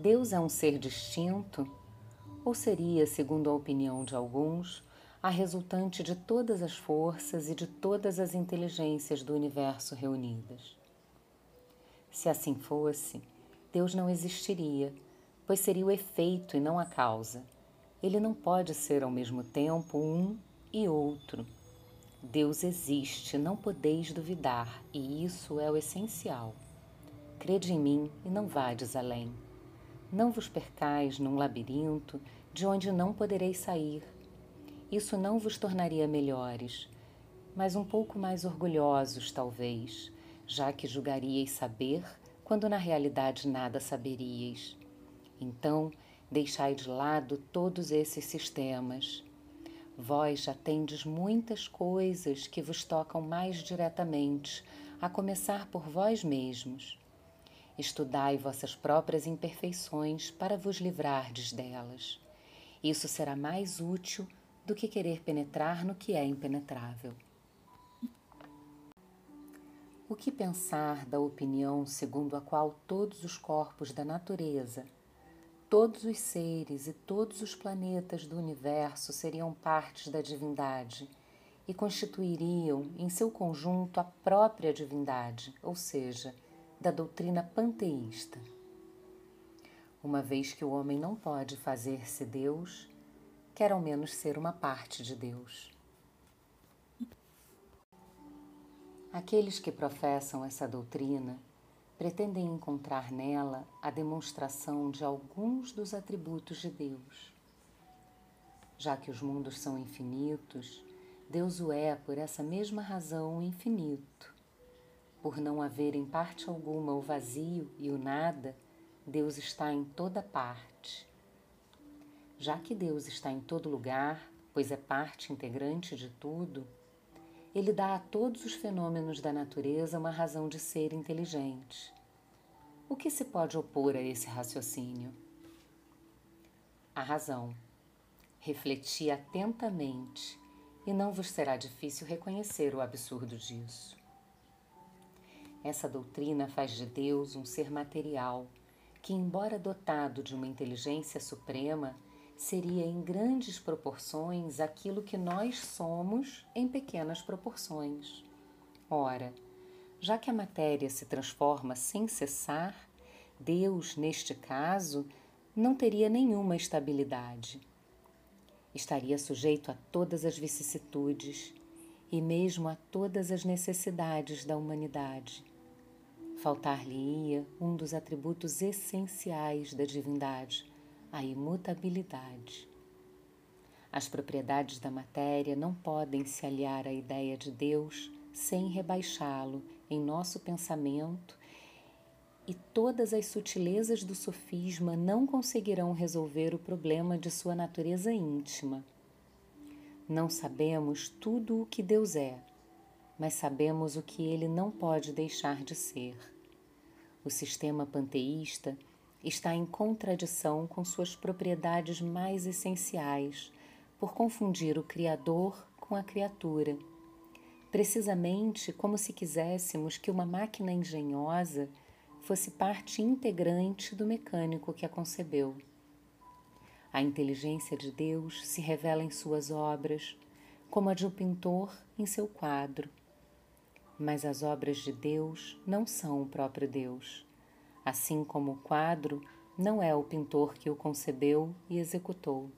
Deus é um ser distinto? Ou seria, segundo a opinião de alguns, a resultante de todas as forças e de todas as inteligências do universo reunidas? Se assim fosse, Deus não existiria, pois seria o efeito e não a causa. Ele não pode ser ao mesmo tempo um e outro. Deus existe, não podeis duvidar, e isso é o essencial. Crede em mim e não vades além. Não vos percais num labirinto de onde não podereis sair. Isso não vos tornaria melhores, mas um pouco mais orgulhosos, talvez, já que julgaríeis saber quando na realidade nada saberíeis. Então, deixai de lado todos esses sistemas. Vós já tendes muitas coisas que vos tocam mais diretamente, a começar por vós mesmos. Estudai vossas próprias imperfeições para vos livrardes delas. Isso será mais útil do que querer penetrar no que é impenetrável. O que pensar da opinião segundo a qual todos os corpos da natureza, todos os seres e todos os planetas do universo seriam partes da divindade e constituiriam em seu conjunto a própria divindade, ou seja, da doutrina panteísta. Uma vez que o homem não pode fazer-se Deus, quer ao menos ser uma parte de Deus. Aqueles que professam essa doutrina pretendem encontrar nela a demonstração de alguns dos atributos de Deus. Já que os mundos são infinitos, Deus o é por essa mesma razão infinito por não haver em parte alguma o vazio e o nada, Deus está em toda parte. Já que Deus está em todo lugar, pois é parte integrante de tudo, ele dá a todos os fenômenos da natureza uma razão de ser inteligente. O que se pode opor a esse raciocínio? A razão. Refleti atentamente e não vos será difícil reconhecer o absurdo disso. Essa doutrina faz de Deus um ser material que, embora dotado de uma inteligência suprema, seria em grandes proporções aquilo que nós somos em pequenas proporções. Ora, já que a matéria se transforma sem cessar, Deus, neste caso, não teria nenhuma estabilidade. Estaria sujeito a todas as vicissitudes e mesmo a todas as necessidades da humanidade. Faltar-lhe-ia um dos atributos essenciais da divindade, a imutabilidade. As propriedades da matéria não podem se aliar à ideia de Deus sem rebaixá-lo em nosso pensamento, e todas as sutilezas do sofisma não conseguirão resolver o problema de sua natureza íntima. Não sabemos tudo o que Deus é, mas sabemos o que ele não pode deixar de ser. O sistema panteísta está em contradição com suas propriedades mais essenciais, por confundir o Criador com a criatura. Precisamente como se quiséssemos que uma máquina engenhosa fosse parte integrante do mecânico que a concebeu. A inteligência de Deus se revela em suas obras, como a de um pintor em seu quadro. Mas as obras de Deus não são o próprio Deus, assim como o quadro não é o pintor que o concebeu e executou.